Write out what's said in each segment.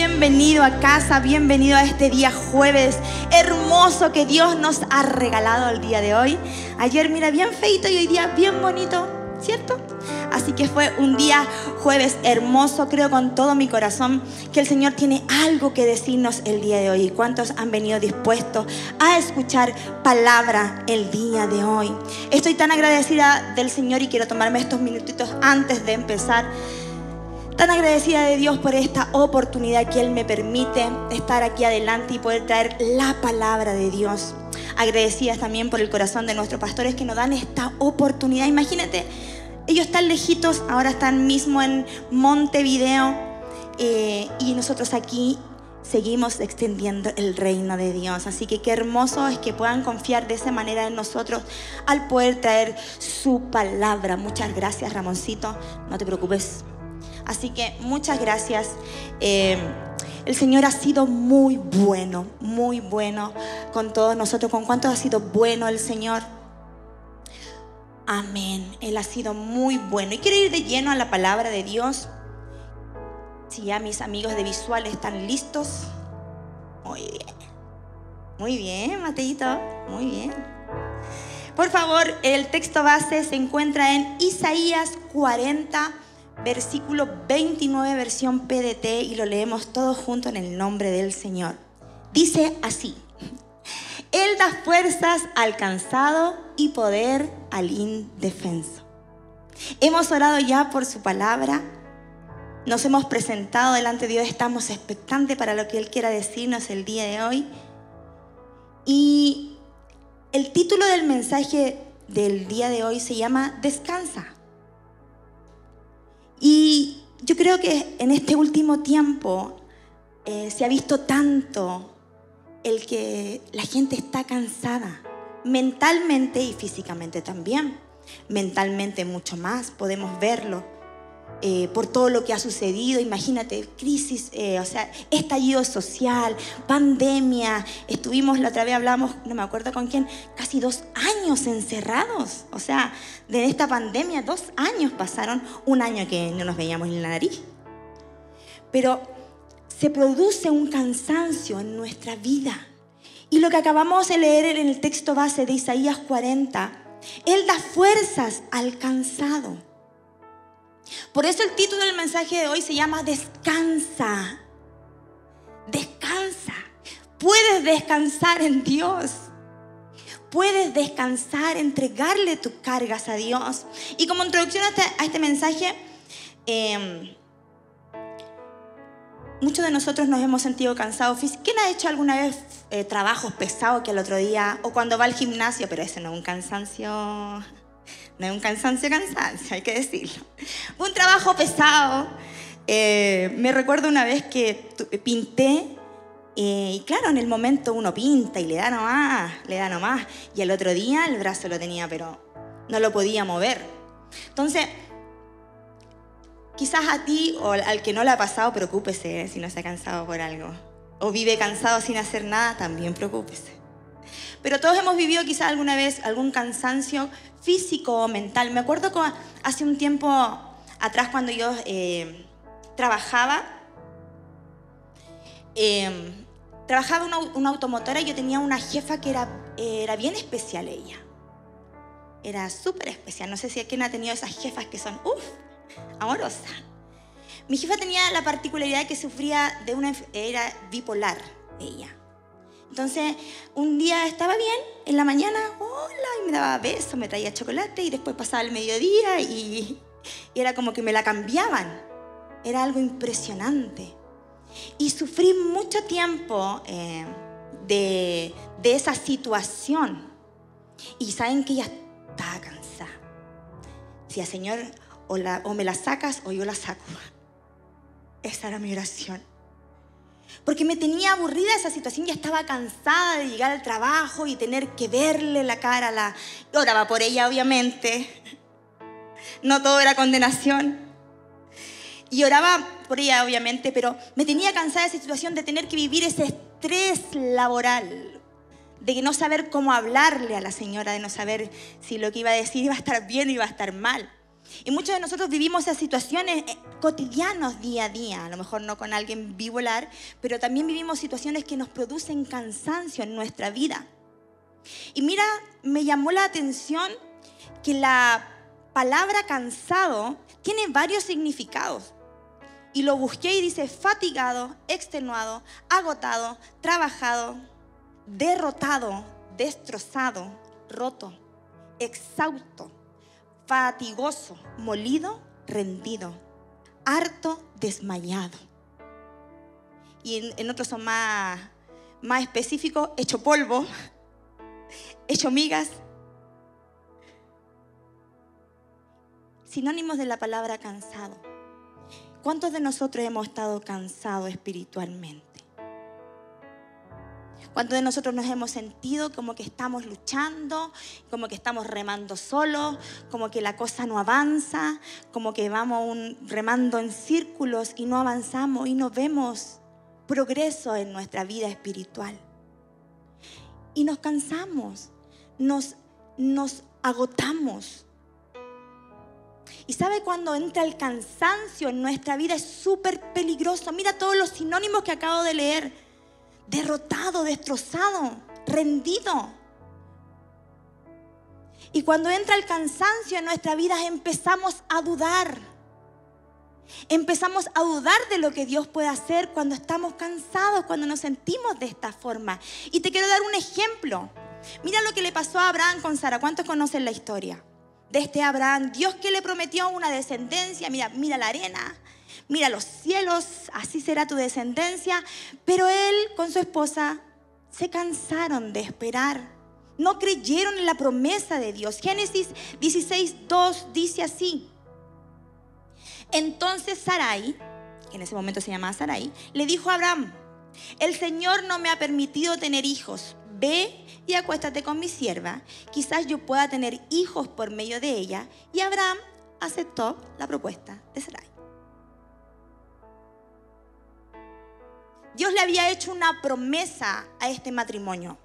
bienvenido a casa, bienvenido a este día jueves hermoso que Dios nos ha regalado el día de hoy. Ayer mira bien feito y hoy día bien bonito, ¿cierto? Así que fue un día jueves hermoso, creo con todo mi corazón que el Señor tiene algo que decirnos el día de hoy. ¿Y cuántos han venido dispuestos a escuchar palabra el día de hoy? Estoy tan agradecida del Señor y quiero tomarme estos minutitos antes de empezar Tan agradecida de Dios por esta oportunidad que Él me permite estar aquí adelante y poder traer la palabra de Dios. Agradecidas también por el corazón de nuestros pastores que nos dan esta oportunidad. Imagínate, ellos están lejitos, ahora están mismo en Montevideo eh, y nosotros aquí seguimos extendiendo el reino de Dios. Así que qué hermoso es que puedan confiar de esa manera en nosotros al poder traer su palabra. Muchas gracias, Ramoncito. No te preocupes, Así que muchas gracias. Eh, el Señor ha sido muy bueno, muy bueno con todos nosotros. ¿Con cuánto ha sido bueno el Señor? Amén. Él ha sido muy bueno. Y quiero ir de lleno a la palabra de Dios. Si ya mis amigos de visual están listos. Muy bien. Muy bien, Mateito. Muy bien. Por favor, el texto base se encuentra en Isaías 40 versículo 29, versión PDT, y lo leemos todos juntos en el nombre del Señor. Dice así, Él da fuerzas al cansado y poder al indefenso. Hemos orado ya por su palabra, nos hemos presentado delante de Dios, estamos expectantes para lo que Él quiera decirnos el día de hoy. Y el título del mensaje del día de hoy se llama Descansa. Y yo creo que en este último tiempo eh, se ha visto tanto el que la gente está cansada, mentalmente y físicamente también. Mentalmente mucho más, podemos verlo eh, por todo lo que ha sucedido. Imagínate, crisis, eh, o sea, estallido social, pandemia. Estuvimos, la otra vez hablamos, no me acuerdo con quién, casi dos años encerrados. O sea, de esta pandemia, dos años pasaron, un año que no nos veíamos ni la nariz. Pero se produce un cansancio en nuestra vida. Y lo que acabamos de leer en el texto base de Isaías 40, Él da fuerzas al cansado por eso el título del mensaje de hoy se llama Descansa. Descansa. Puedes descansar en Dios. Puedes descansar, entregarle tus cargas a Dios. Y como introducción a este, este mensaje, em, muchos de nosotros nos hemos sentido cansados. ¿Quién ha hecho alguna vez eh, trabajos pesados que el otro día, o cuando va al gimnasio, pero ese no es un cansancio no un cansancio, cansancio, hay que decirlo. un trabajo pesado. Eh, me recuerdo una vez que pinté eh, y claro, en el momento uno pinta y le da nomás, le da nomás. Y el otro día el brazo lo tenía, pero no lo podía mover. Entonces, quizás a ti o al que no le ha pasado, preocúpese eh, si no se ha cansado por algo. O vive cansado sin hacer nada, también preocúpese. Pero todos hemos vivido quizás alguna vez algún cansancio físico o mental. Me acuerdo que hace un tiempo atrás cuando yo eh, trabajaba, em, trabajaba en una, automotora y yo tenía una jefa que era, era bien especial ella. Era súper especial. No sé si alguien ha tenido esas jefas que son, uff, amorosas. Mi jefa tenía la particularidad de que sufría de una, era bipolar, ella. Entonces, un día estaba bien, en la mañana, hola, y me daba besos, me traía chocolate, y después pasaba el mediodía y, era como que me la cambiaban. Era algo impresionante. Y sufrí mucho tiempo eh, de, esa situación. Y saben que ella estaba cansada. Decía, Señor, o me la sacas o yo la saco. Esa era mi oración porque me tenía aburrida esa situación, ya estaba cansada de llegar al trabajo y tener que verle la cara a la... Oraba por ella, obviamente. No todo era condenación. Y oraba por ella, obviamente, pero me tenía cansada esa situación de tener que vivir ese estrés laboral, de no saber cómo hablarle a la señora, de no saber si lo que iba a decir iba a estar bien o iba a estar mal. Y muchos de nosotros vivimos esas situaciones eh, cotidianas día a día, a lo mejor no con alguien bipolar, pero también vivimos situaciones que nos producen cansancio en nuestra vida. Y mira, me llamó la atención que la palabra cansado tiene varios significados. Y lo busqué y dice fatigado, extenuado, agotado, trabajado, derrotado, destrozado, roto, exhausto, fatigoso, molido, rendido, harto, desmayado. Y en, otros son más, más específicos, hecho polvo, hecho migas. Sinónimos de la palabra cansado. ¿Cuántos de nosotros hemos estado cansados espiritualmente? ¿Cuántos de nosotros nos hemos sentido como que estamos luchando, como que estamos remando solos, como que la cosa no avanza, como que vamos remando en círculos y no avanzamos y no vemos progreso en nuestra vida espiritual? Y nos cansamos, nos, nos agotamos. Y sabe cuando entra el cansancio en nuestra vida es súper peligroso. Mira todos los sinónimos que acabo de leer derrotado, destrozado, rendido. Y cuando entra el cansancio en nuestra vida empezamos a dudar. Empezamos a dudar de lo que Dios puede hacer cuando estamos cansados, cuando nos sentimos de esta forma. Y te quiero dar un ejemplo. Mira lo que le pasó a Abraham con Sara. ¿Cuántos conocen la historia? De este Abraham, Dios que le prometió una descendencia, mira, mira la arena, mira los cielos, así será tu descendencia. Pero él con su esposa se cansaron de esperar. No creyeron en la promesa de Dios. Génesis 16, 2 dice así. Entonces Sarai, que en ese momento se llamaba Sarai, le dijo a Abraham, el Señor no me ha permitido tener hijos. Ve y acuéstate con mi sierva. Quizás yo pueda tener hijos por medio de ella. Y Abraham aceptó la propuesta de Sarai. Dios le había hecho una promesa a este matrimonio.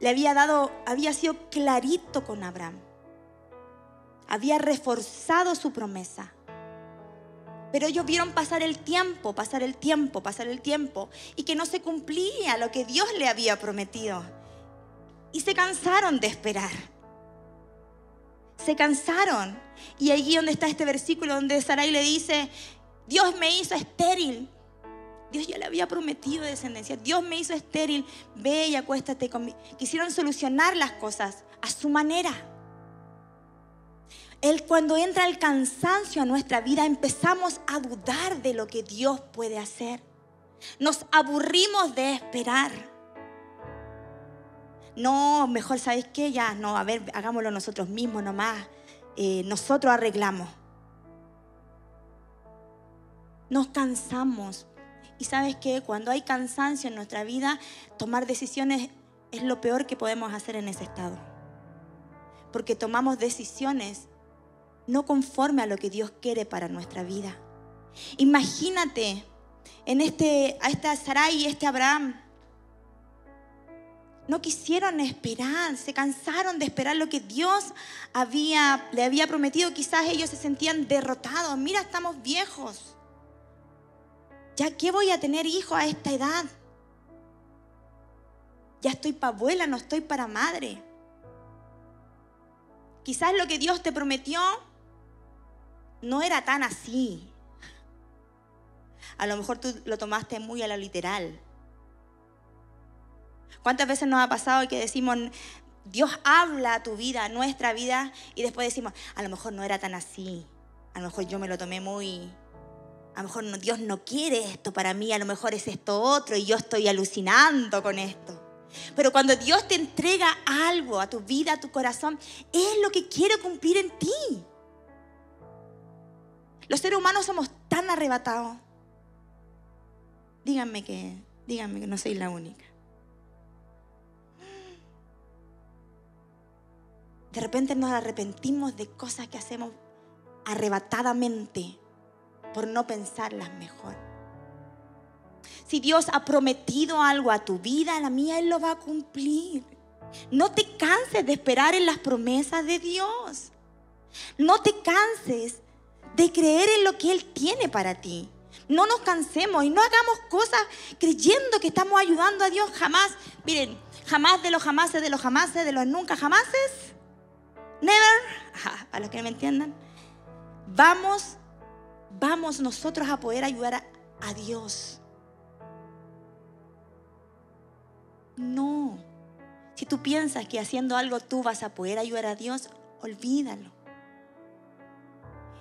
Le había dado, había sido clarito con Abraham. Había reforzado su promesa. Pero ellos vieron pasar el tiempo, pasar el tiempo, pasar el tiempo y que no se cumplía lo que Dios le había prometido. Y se cansaron de esperar. Se cansaron. Y allí donde está este versículo donde Sarai le dice, Dios me hizo estéril Dios ya le había prometido descendencia. Dios me hizo estéril. Ve y acuéstate conmigo. Quisieron solucionar las cosas a su manera. Él cuando entra el cansancio a nuestra vida empezamos a dudar de lo que Dios puede hacer. Nos aburrimos de esperar. No, mejor, ¿sabes qué? Ya, no, a ver, hagámoslo nosotros mismos nomás. Eh, nosotros arreglamos. Nos cansamos y sabes que cuando hay cansancio en nuestra vida, tomar decisiones es lo peor que podemos hacer en ese estado. Porque tomamos decisiones no conforme a lo que Dios quiere para nuestra vida. Imagínate en este, a esta Sarai y este Abraham. No quisieron esperar, se cansaron de esperar lo que Dios había, le había prometido. Quizás ellos se sentían derrotados. Mira, estamos viejos. ¿Ya qué voy a tener hijo a esta edad? Ya estoy para abuela, no estoy para madre. Quizás lo que Dios te prometió no era tan así. A lo mejor tú lo tomaste muy a lo literal. ¿Cuántas veces nos ha pasado que decimos, Dios habla a tu vida, a nuestra vida, y después decimos, a lo mejor no era tan así. A lo mejor yo me lo tomé muy, a lo mejor Dios no quiere esto para mí, a lo mejor es esto otro y yo estoy alucinando con esto. Pero cuando Dios te entrega algo a tu vida, a tu corazón, es lo que quiere cumplir en ti. Los seres humanos somos tan arrebatados. Díganme que, díganme que no soy la única. De repente nos arrepentimos de cosas que hacemos arrebatadamente por no pensarlas mejor. Si Dios ha prometido algo a tu vida, a la mía, Él lo va a cumplir. No te canses de esperar en las promesas de Dios. No te canses de creer en lo que Él tiene para ti. No nos cansemos y no hagamos cosas creyendo que estamos ayudando a Dios jamás. Miren, jamás de los jamases, de los jamases, de los nunca jamases. Never. para los que me entiendan. Vamos, vamos nosotros a poder ayudar a, Dios. No. Si tú piensas que haciendo algo tú vas a poder ayudar a Dios, olvídalo.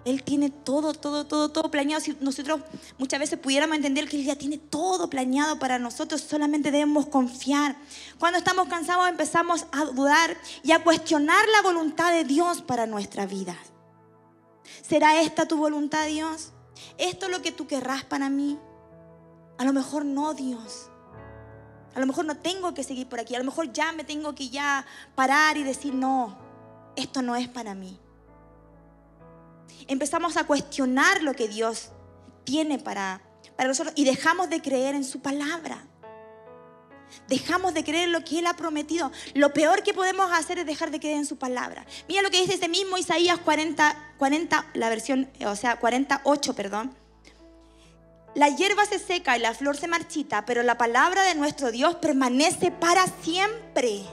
Él tiene todo, todo, todo, todo planeado. Si nosotros muchas veces pudiéramos entender que Él ya tiene todo planeado para nosotros, solamente debemos confiar. Cuando estamos cansados empezamos a dudar y a cuestionar la voluntad de Dios para nuestra vida. ¿Será esta tu voluntad, Dios? ¿Esto es lo que tú querrás para mí? A lo mejor no, Dios. A lo mejor no tengo que seguir por aquí. A lo mejor ya me tengo que ya parar y decir, no, esto no es para mí empezamos a cuestionar lo que Dios tiene para, para nosotros y dejamos de creer en su palabra. Dejamos de creer en lo que Él ha prometido. Lo peor que podemos hacer es dejar de creer en su palabra. Mira lo que dice ese mismo Isaías 40, 40 la versión, o sea, 48, perdón. La hierba se seca y la flor se marchita, pero la palabra de nuestro Dios permanece para siempre.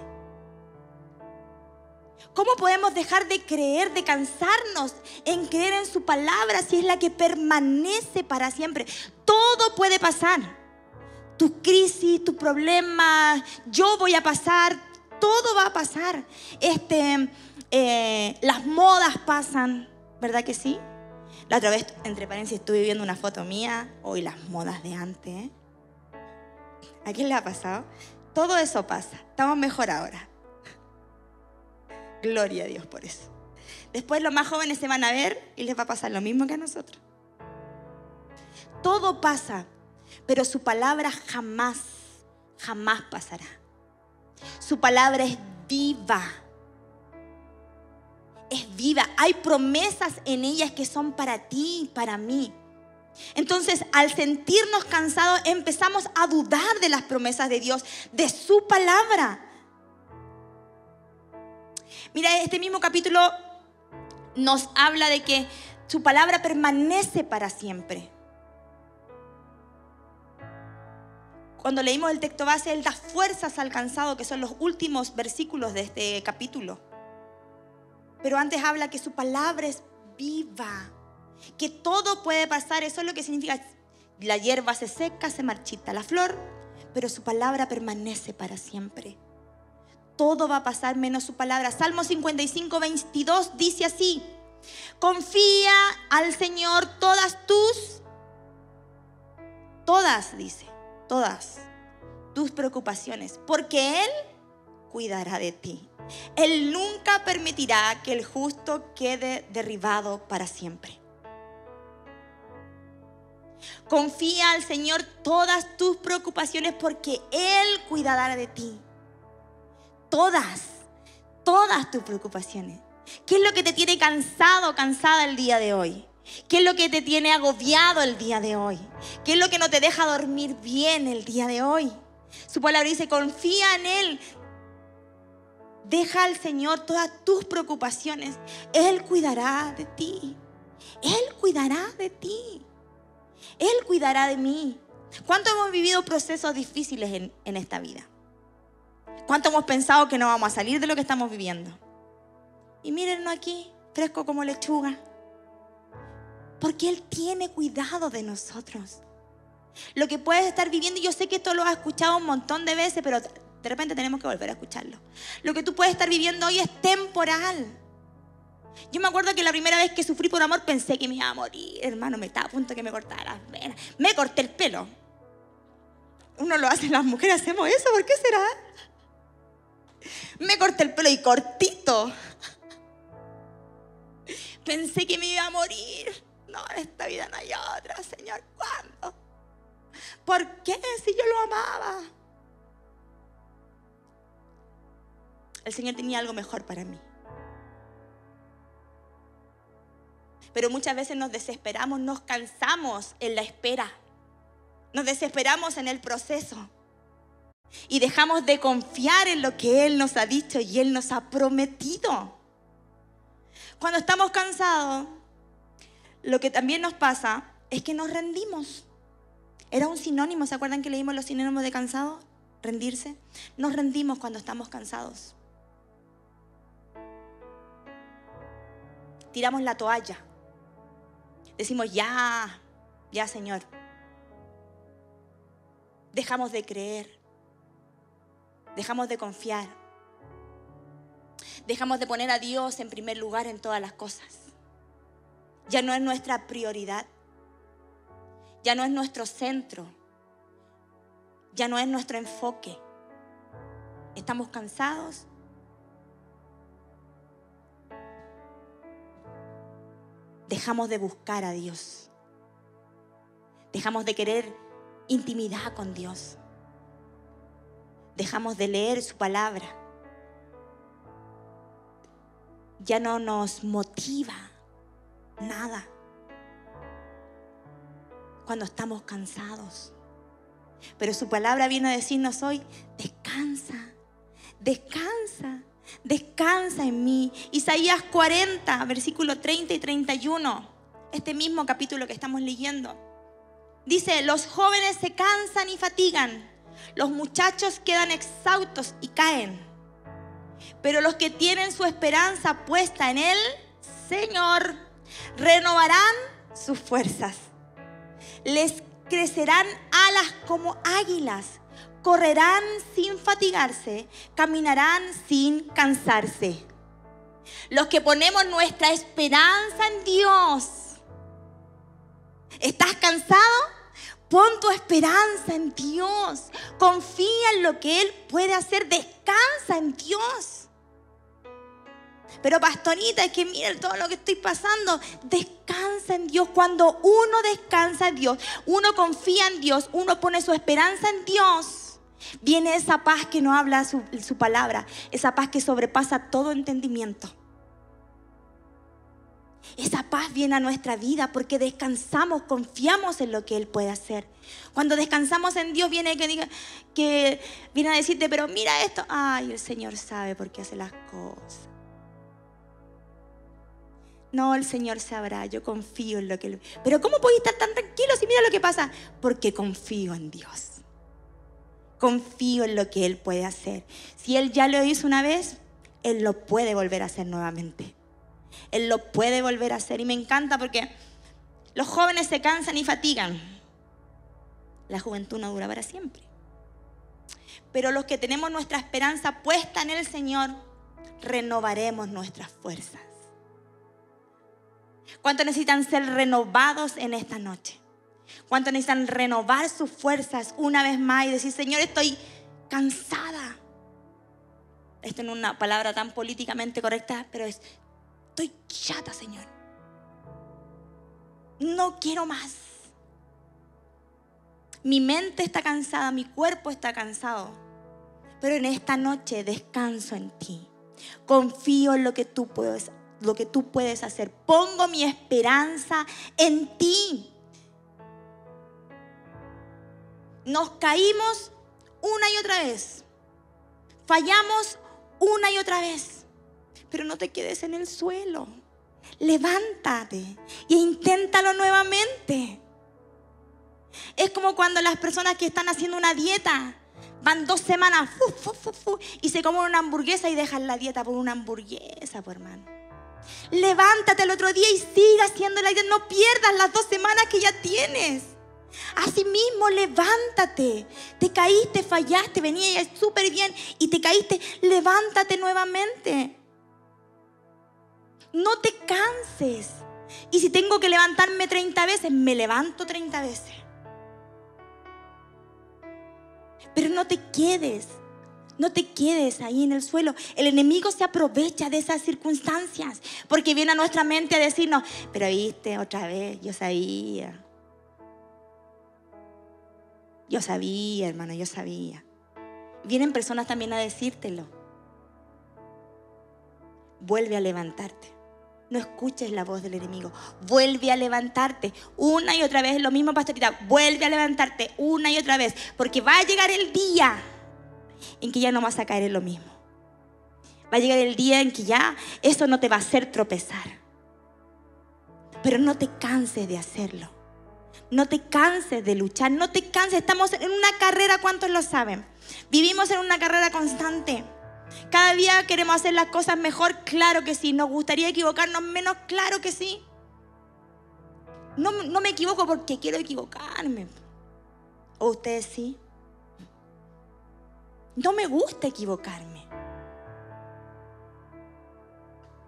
¿Cómo podemos dejar de creer, de cansarnos en creer en su palabra si es la que permanece para siempre? Todo puede pasar. Tu crisis, tu problema, yo voy a pasar, todo va a pasar. Este, eh, las modas pasan, ¿verdad que sí? La otra vez, entre paréntesis, estuve viendo una foto mía, hoy las modas de antes. ¿A quién le ha pasado? Todo eso pasa, estamos mejor ahora. Gloria a Dios por eso. Después los más jóvenes se van a ver y les va a pasar lo mismo que a nosotros. Todo pasa, pero su palabra jamás, jamás pasará. Su palabra es viva. Es viva. Hay promesas en ellas que son para ti, para mí. Entonces, al sentirnos cansados, empezamos a dudar de las promesas de Dios, de su palabra. Mira, este mismo capítulo nos habla de que su palabra permanece para siempre. Cuando leímos el texto base, Él da fuerzas al cansado, que son los últimos versículos de este capítulo. Pero antes habla que su palabra es viva, que todo puede pasar. Eso es lo que significa, la hierba se seca, se marchita la flor, pero su palabra permanece para siempre todo va a pasar menos su palabra. Salmo 55, 22 dice así, confía al Señor todas tus, todas, dice, todas tus preocupaciones, porque Él cuidará de ti. Él nunca permitirá que el justo quede derribado para siempre. Confía al Señor todas tus preocupaciones porque Él cuidará de ti todas, todas tus preocupaciones. ¿Qué es lo que te tiene cansado, cansada el día de hoy? ¿Qué es lo que te tiene agobiado el día de hoy? ¿Qué es lo que no te deja dormir bien el día de hoy? Su palabra dice, confía en Él. Deja al Señor todas tus preocupaciones. Él cuidará de ti. Él cuidará de ti. Él cuidará de mí. ¿Cuánto hemos vivido procesos difíciles en, en esta vida? ¿Cuánto hemos pensado que no vamos a salir de lo que estamos viviendo? Y mírenlo aquí, fresco como lechuga. Porque Él tiene cuidado de nosotros. Lo que puedes estar viviendo, yo sé que esto lo has escuchado un montón de veces, pero de repente tenemos que volver a escucharlo. Lo que tú puedes estar viviendo hoy es temporal. Yo me acuerdo que la primera vez que sufrí por amor pensé que me iba a morir, hermano, me estaba a punto que me cortara. Me corté el pelo. Uno lo hace, las mujeres hacemos eso, ¿por qué será? Me corté el pelo y cortito. Pensé que me iba a morir. No, en esta vida no hay otra, Señor. ¿Cuándo? ¿Por qué si yo lo amaba? El Señor tenía algo mejor para mí. Pero muchas veces nos desesperamos, nos cansamos en la espera. Nos desesperamos en el proceso y dejamos de confiar en lo que Él nos ha dicho y Él nos ha prometido. cuando estamos cansados, lo que también nos pasa es que nos rendimos. Era un sinónimo, ¿se acuerdan que leímos los sinónimos de cansado? Rendirse. Nos rendimos cuando estamos cansados. Tiramos la toalla. Decimos, ya, ya Señor. Dejamos de creer. Dejamos de confiar. Dejamos de poner a Dios en primer lugar en todas las cosas. Ya no es nuestra prioridad ya no es nuestro centro, ya no es nuestro enfoque. Estamos cansados. Dejamos de buscar a Dios. Dejamos de querer intimidad con Dios. Dejamos de leer su palabra. Ya no nos motiva nada cuando estamos cansados. Pero su palabra viene a decirnos hoy, descansa, descansa, descansa en mí. Isaías 40, versículo 30 y 31, este mismo capítulo que estamos leyendo. Dice, los jóvenes se cansan y fatigan, los muchachos quedan exhaustos y caen. Pero los que tienen su esperanza puesta en Él, Señor, renovarán sus fuerzas les crecerán alas como águilas, correrán sin fatigarse, caminarán sin cansarse. Los que ponemos nuestra esperanza en Dios. ¿Estás cansado? Pon tu esperanza en Dios. Confía en lo que Él puede hacer. Descansa en Dios. Pero pastorita, es que miren todo lo que estoy pasando. Descansa en Dios. Cuando uno descansa en Dios, uno confía en Dios, uno pone su esperanza en Dios, viene esa paz que no habla su, su palabra, esa paz que sobrepasa todo entendimiento. Esa paz viene a nuestra vida porque descansamos, confiamos en lo que Él puede hacer. Cuando descansamos en Dios viene que, diga, que viene a decirte, pero mira esto, ay, el Señor sabe por qué hace las cosas. No, el Señor sabrá, yo confío en lo que... Pero ¿cómo podéis estar tan tranquilos si mira lo que pasa? Porque confío en Dios. Confío en lo que Él puede hacer. Si Él ya lo hizo una vez, Él lo puede volver a hacer nuevamente. Él lo puede volver a hacer. Y me encanta porque los jóvenes se cansan y fatigan. La juventud no dura para siempre. Pero los que tenemos nuestra esperanza puesta en el Señor, renovaremos nuestras fuerzas. ¿Cuántos necesitan ser renovados en esta noche? ¿Cuántos necesitan renovar sus fuerzas una vez más y decir, Señor, estoy cansada? Esto no es una palabra tan políticamente correcta, pero es, estoy chata, Señor. No quiero más. Mi mente está cansada, mi cuerpo está cansado. Pero en esta noche descanso en ti. Confío en lo que tú puedes lo que tú puedes hacer. Pongo mi esperanza en ti. Nos caímos una y otra vez. Fallamos una y otra vez. Pero no te quedes en el suelo. Levántate e inténtalo nuevamente. Es como cuando las personas que están haciendo una dieta van dos semanas y se comen una hamburguesa y dejan la dieta por una hamburguesa, por hermano. Levántate el otro día y siga haciendo la idea. No pierdas las dos semanas que ya tienes. Asimismo, levántate. Te caíste, fallaste, venía súper bien y te caíste. Levántate nuevamente. No te canses. Y si tengo que levantarme 30 veces, me levanto 30 veces. Pero no te quedes no te quedes ahí en el suelo. El enemigo se aprovecha de esas circunstancias porque viene a nuestra mente a decirnos, pero viste otra vez, yo sabía. Yo sabía, hermano, yo sabía. Vienen personas también a decírtelo. Vuelve a levantarte. No escuches la voz del enemigo. Vuelve a levantarte una y otra vez. Lo mismo, pastorita. Vuelve a levantarte una y otra vez. Porque va a llegar el día en que ya no vas a caer en lo mismo. Va a llegar el día en que ya eso no te va a hacer tropezar. Pero no te canses de hacerlo. No te canses de luchar. No te canses. Estamos en una carrera, ¿cuántos lo saben? Vivimos en una carrera constante. Cada día queremos hacer las cosas mejor, claro que sí. Nos gustaría equivocarnos menos, claro que sí. No, no me equivoco porque quiero equivocarme. ¿O ustedes sí? No me gusta equivocarme.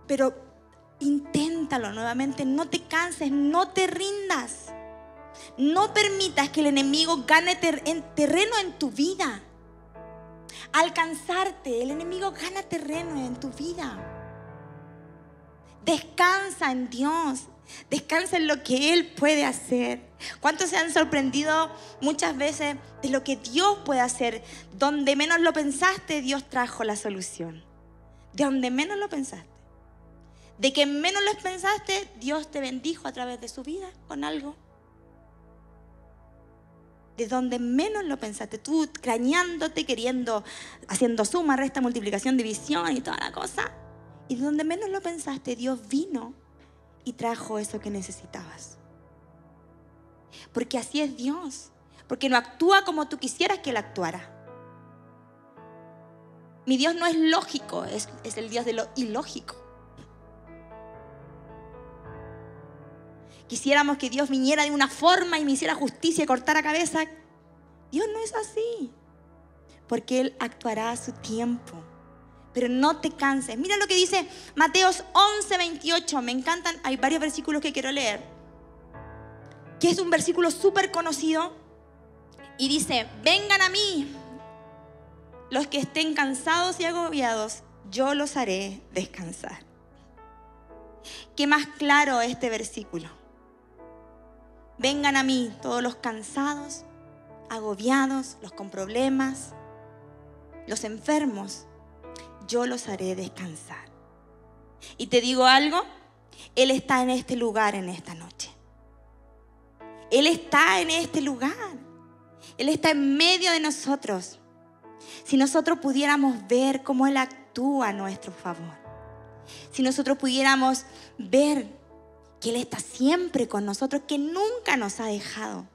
Pero inténtalo nuevamente, no te canses, no te rindas. No permitas que el enemigo gane terreno en tu vida. Alcanzarte, el enemigo gana terreno en tu vida. Descansa en Dios. Descansa en lo que Él puede hacer. ¿Cuántos se han sorprendido muchas veces de lo que Dios puede hacer? Donde menos lo pensaste, Dios trajo la solución. De donde menos lo pensaste. De que menos lo pensaste, Dios te bendijo a través de su vida con algo. De donde menos lo pensaste, tú crañándote, queriendo, haciendo suma, resta, multiplicación, división y toda la cosa. Y de donde menos lo pensaste, Dios vino y trajo eso que necesitabas. Porque así es Dios. Porque no actúa como tú quisieras que Él actuara. Mi Dios no es lógico, es, es el Dios de lo ilógico. Quisiéramos que Dios viniera de una forma y me hiciera justicia y cortara cabeza. Dios no es así. Porque Él actuará a su tiempo pero no te canses. Mira lo que dice Mateos 11, 28. Me encantan, hay varios versículos que quiero leer. Que es un versículo súper conocido. Y dice, vengan a mí los que estén cansados y agobiados, yo los haré descansar. Qué más claro este versículo. Vengan a mí todos los cansados, agobiados, los con problemas, los enfermos, yo los haré descansar. Y te digo algo, Él está en este lugar en esta noche. Él está en este lugar. Él está en medio de nosotros. Si nosotros pudiéramos ver cómo Él actúa a nuestro favor. Si nosotros pudiéramos ver que Él está siempre con nosotros, que nunca nos ha dejado.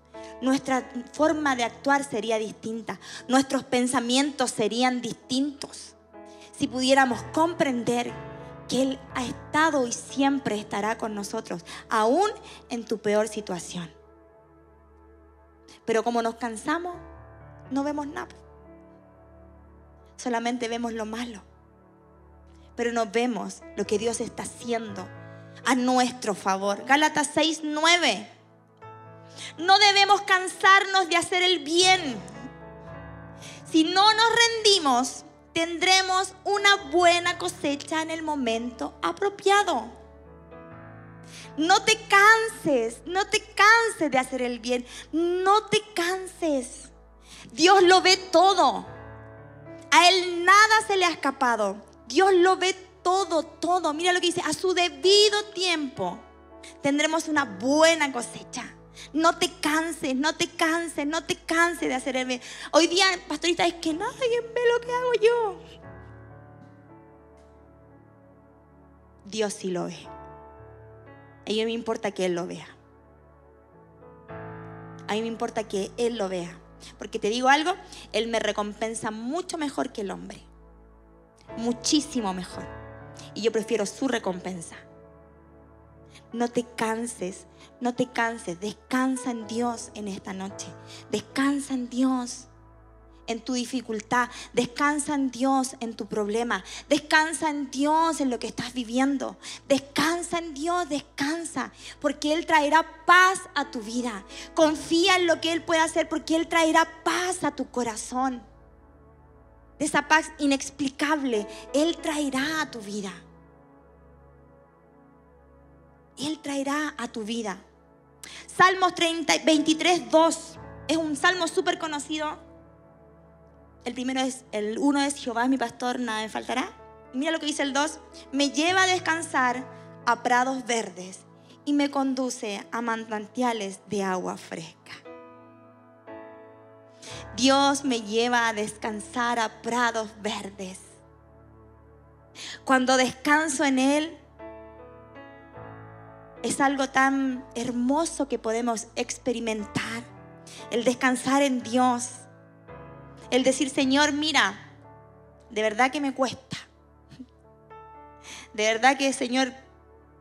Nuestra forma de actuar sería distinta. Nuestros pensamientos serían distintos si pudiéramos comprender que Él ha estado y siempre estará con nosotros, aún en tu peor situación. Pero como nos cansamos, no vemos nada. Solamente vemos lo malo. Pero no vemos lo que Dios está haciendo a nuestro favor. Gálatas 6, 9. No debemos cansarnos de hacer el bien. Si no nos rendimos, tendremos una buena cosecha en el momento apropiado. No te canses, no te canses de hacer el bien, no te canses. Dios lo ve todo. A Él nada se le ha escapado. Dios lo ve todo, todo. Mira lo que dice, a su debido tiempo tendremos una buena cosecha. No te canses, no te canses, no te canses de hacer el bien. Hoy día, pastorita, es que nadie ve lo que hago yo. Dios sí lo ve. A mí me importa que Él lo vea. A mí me importa que Él lo vea. Porque te digo algo, Él me recompensa mucho mejor que el hombre. Muchísimo mejor. Y yo prefiero su recompensa. No te canses, no te canses. Descansa en Dios en esta noche. Descansa en Dios en tu dificultad. Descansa en Dios en tu problema. Descansa en Dios en lo que estás viviendo. Descansa en Dios, descansa. Porque Él traerá paz a tu vida. Confía en lo que Él puede hacer porque Él traerá paz a tu corazón. esa paz inexplicable, Él traerá a tu vida. Él traerá a tu vida. Salmos 30, 23, 2. Es un salmo súper conocido. El primero es, el uno es Jehová es mi pastor, nada me faltará. mira lo que dice el 2. Me lleva a descansar a prados verdes y me conduce a manantiales de agua fresca. Dios me lleva a descansar a prados verdes. cuando descanso en Él, es algo tan hermoso que podemos experimentar. El descansar en Dios. El decir, Señor, mira, de verdad que me cuesta. De verdad que, Señor,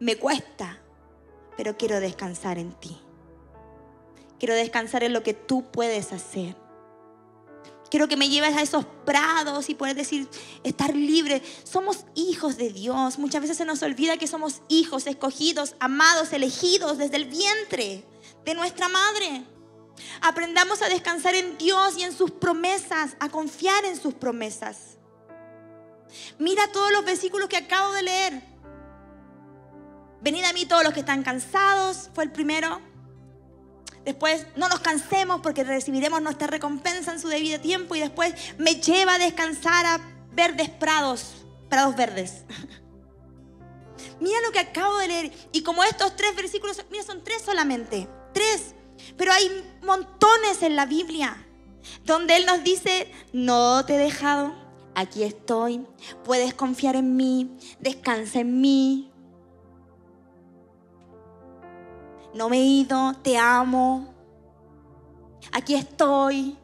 me cuesta. Pero quiero descansar en ti. Quiero descansar en lo que tú puedes hacer. Quiero que me lleves a esos prados y poder decir, estar libre. Somos hijos de Dios. Muchas veces se nos olvida que somos hijos, escogidos, amados, elegidos desde el vientre de nuestra madre. Aprendamos a descansar en Dios y en sus promesas, a confiar en sus promesas. Mira todos los versículos que acabo de leer. Venid a mí todos los que están cansados, fue el primero. Después, no nos cansemos porque recibiremos nuestra recompensa en su debido tiempo. Y después, me lleva a descansar a verdes prados, prados verdes. mira lo que acabo de leer. Y como estos tres versículos, mira, son tres solamente. Tres. Pero hay montones en la Biblia donde Él nos dice, no te he dejado, aquí estoy, puedes confiar en mí, descansa en mí, no me he ido, te amo, aquí estoy.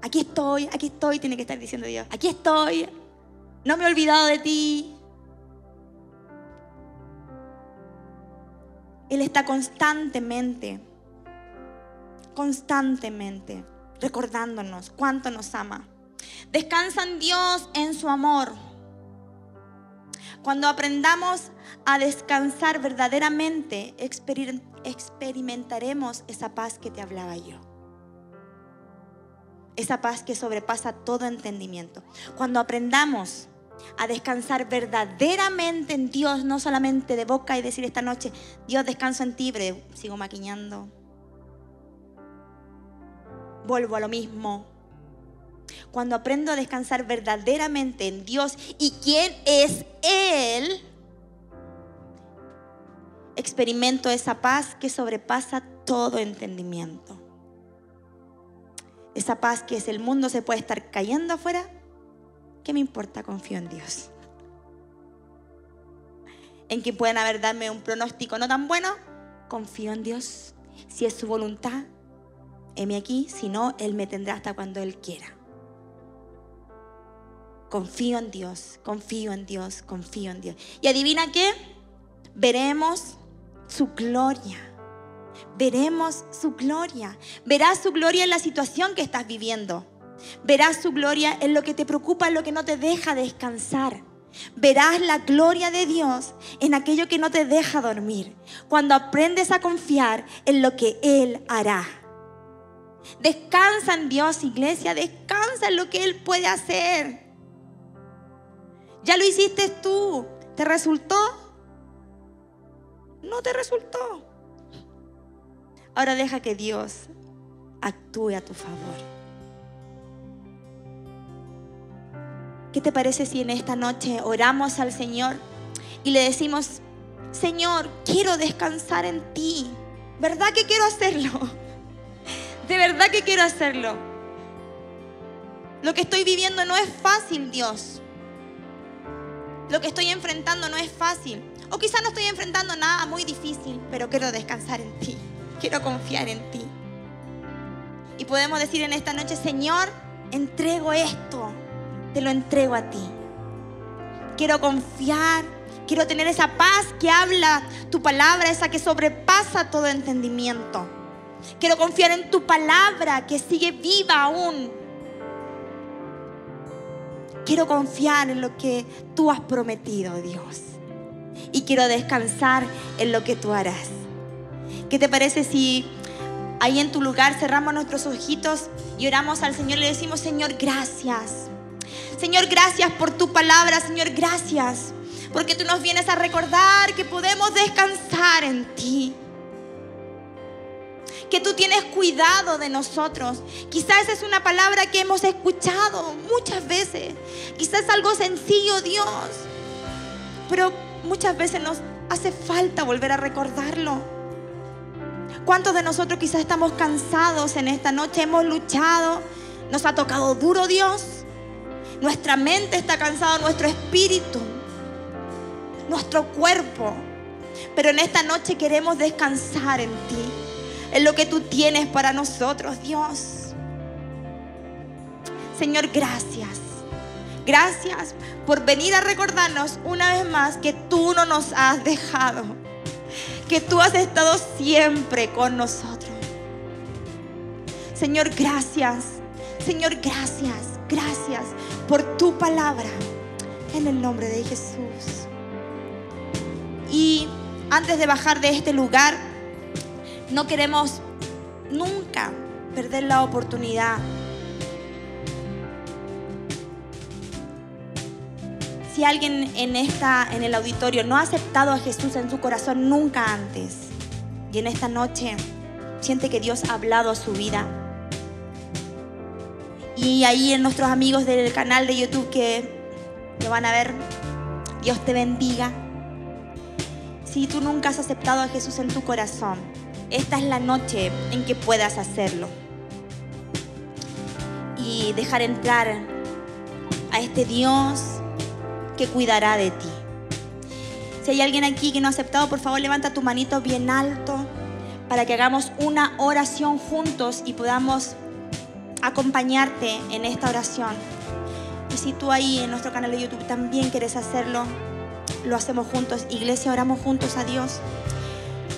Aquí estoy, aquí estoy, tiene que estar diciendo Dios. Aquí estoy, no me he olvidado de ti. Él está constantemente, constantemente recordándonos cuánto nos ama. Descansa en Dios en su amor. Cuando aprendamos a descansar verdaderamente, experimentaremos esa paz que te hablaba yo. Esa paz que sobrepasa todo entendimiento. Cuando aprendamos a descansar verdaderamente en Dios, no solamente de boca y decir esta noche, Dios descanso en ti, pero sigo maquillando. Vuelvo a lo mismo. Cuando aprendo a descansar verdaderamente en Dios y quién es Él, experimento esa paz que sobrepasa todo entendimiento. Esa paz que es el mundo se puede estar cayendo afuera. ¿Qué me importa? Confío en Dios. En que pueden haber darme un pronóstico no tan bueno. Confío en Dios. Si es su voluntad, heme aquí. Si no, Él me tendrá hasta cuando Él quiera. Confío en Dios, confío en Dios, confío en Dios. ¿Y adivina qué? Veremos su gloria. Veremos su gloria. Verás su gloria en la situación que estás viviendo. Verás su gloria en lo que te preocupa, en lo que no te deja descansar. Verás la gloria de Dios en aquello que no te deja dormir. Cuando aprendes a confiar en lo que Él hará. Descansa en Dios, iglesia. Descansa en lo que Él puede hacer. Ya lo hiciste tú. ¿Te resultó? no te resultó. Ahora deja que Dios actúe a tu favor. ¿Qué te parece si en esta noche oramos al Señor y le decimos, Señor, quiero descansar en ti? ¿Verdad que quiero hacerlo? De verdad que quiero hacerlo. Lo que estoy viviendo no es fácil, Dios. Lo que estoy enfrentando no es fácil. O quizás no estoy enfrentando nada muy difícil, pero quiero descansar en ti. Quiero confiar en ti. Y podemos decir en esta noche, Señor, entrego esto. Te lo entrego a ti. Quiero confiar. Quiero tener esa paz que habla tu palabra, esa que sobrepasa todo entendimiento. Quiero confiar en tu palabra que sigue viva aún. Quiero confiar en lo que tú has prometido, Dios y quiero descansar en lo que tú harás. ¿Qué te parece si ahí en tu lugar cerramos nuestros ojitos y oramos al Señor y le decimos, Señor, gracias. Señor, gracias por tu palabra, Señor, gracias. Porque tú nos vienes a recordar que podemos descansar en ti. Que tú tienes cuidado de nosotros. Quizás es una palabra que hemos escuchado muchas veces. Quizás algo sencillo, Dios. Pero muchas veces nos hace falta volver a recordarlo. ¿Cuántos de nosotros quizás estamos cansados en esta noche? Hemos luchado, nos ha tocado duro Dios, Nuestra mente está cansada, nuestro espíritu, nuestro cuerpo. Pero en esta noche queremos descansar en ti, en lo que tú tienes para nosotros, Dios. Señor, gracias. Gracias por venir a recordarnos una vez más que tú no nos has dejado, que tú has estado siempre con nosotros. Señor, gracias. Señor, gracias. Gracias por tu palabra. En el nombre de Jesús. Y antes de bajar de este lugar, no queremos nunca perder la oportunidad si alguien en, esta, en el auditorio no ha aceptado a Jesús en su corazón nunca antes y en esta noche siente que Dios ha hablado a su vida, y ahí en nuestros amigos del canal de YouTube que lo van a ver, Dios te bendiga. Si tú nunca has aceptado a Jesús en tu corazón, esta es la noche en que puedas hacerlo. Y dejar entrar a este Dios que cuidará de ti. Si hay alguien aquí que no ha aceptado, por favor levanta tu manito bien alto para que hagamos una oración juntos y podamos acompañarte en esta oración. Y si tú ahí en nuestro canal de YouTube también quieres hacerlo, lo hacemos juntos. Iglesia, oramos juntos a Dios.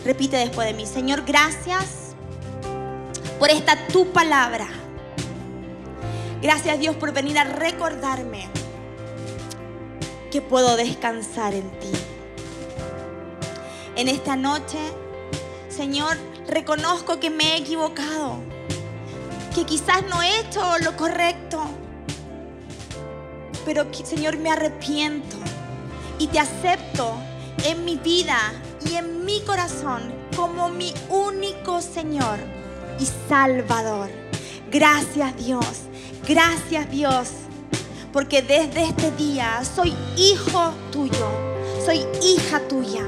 Repite después de mí, Señor, gracias por esta tu palabra. Gracias Dios por venir a recordarme que puedo descansar en ti. En esta noche, Señor, reconozco que me he equivocado que quizás no he hecho lo correcto. Pero Señor, me arrepiento y te acepto en mi vida y en mi corazón como mi único Señor y Salvador. Gracias Dios, gracias Dios, porque desde este día soy hijo tuyo, soy hija tuya.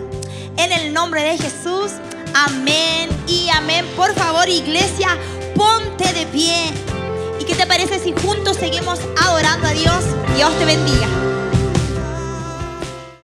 En el nombre de Jesús, amén y amén. Por favor, iglesia, ponte de pie. ¿Y qué te parece si juntos seguimos adorando a Dios? Dios te bendiga.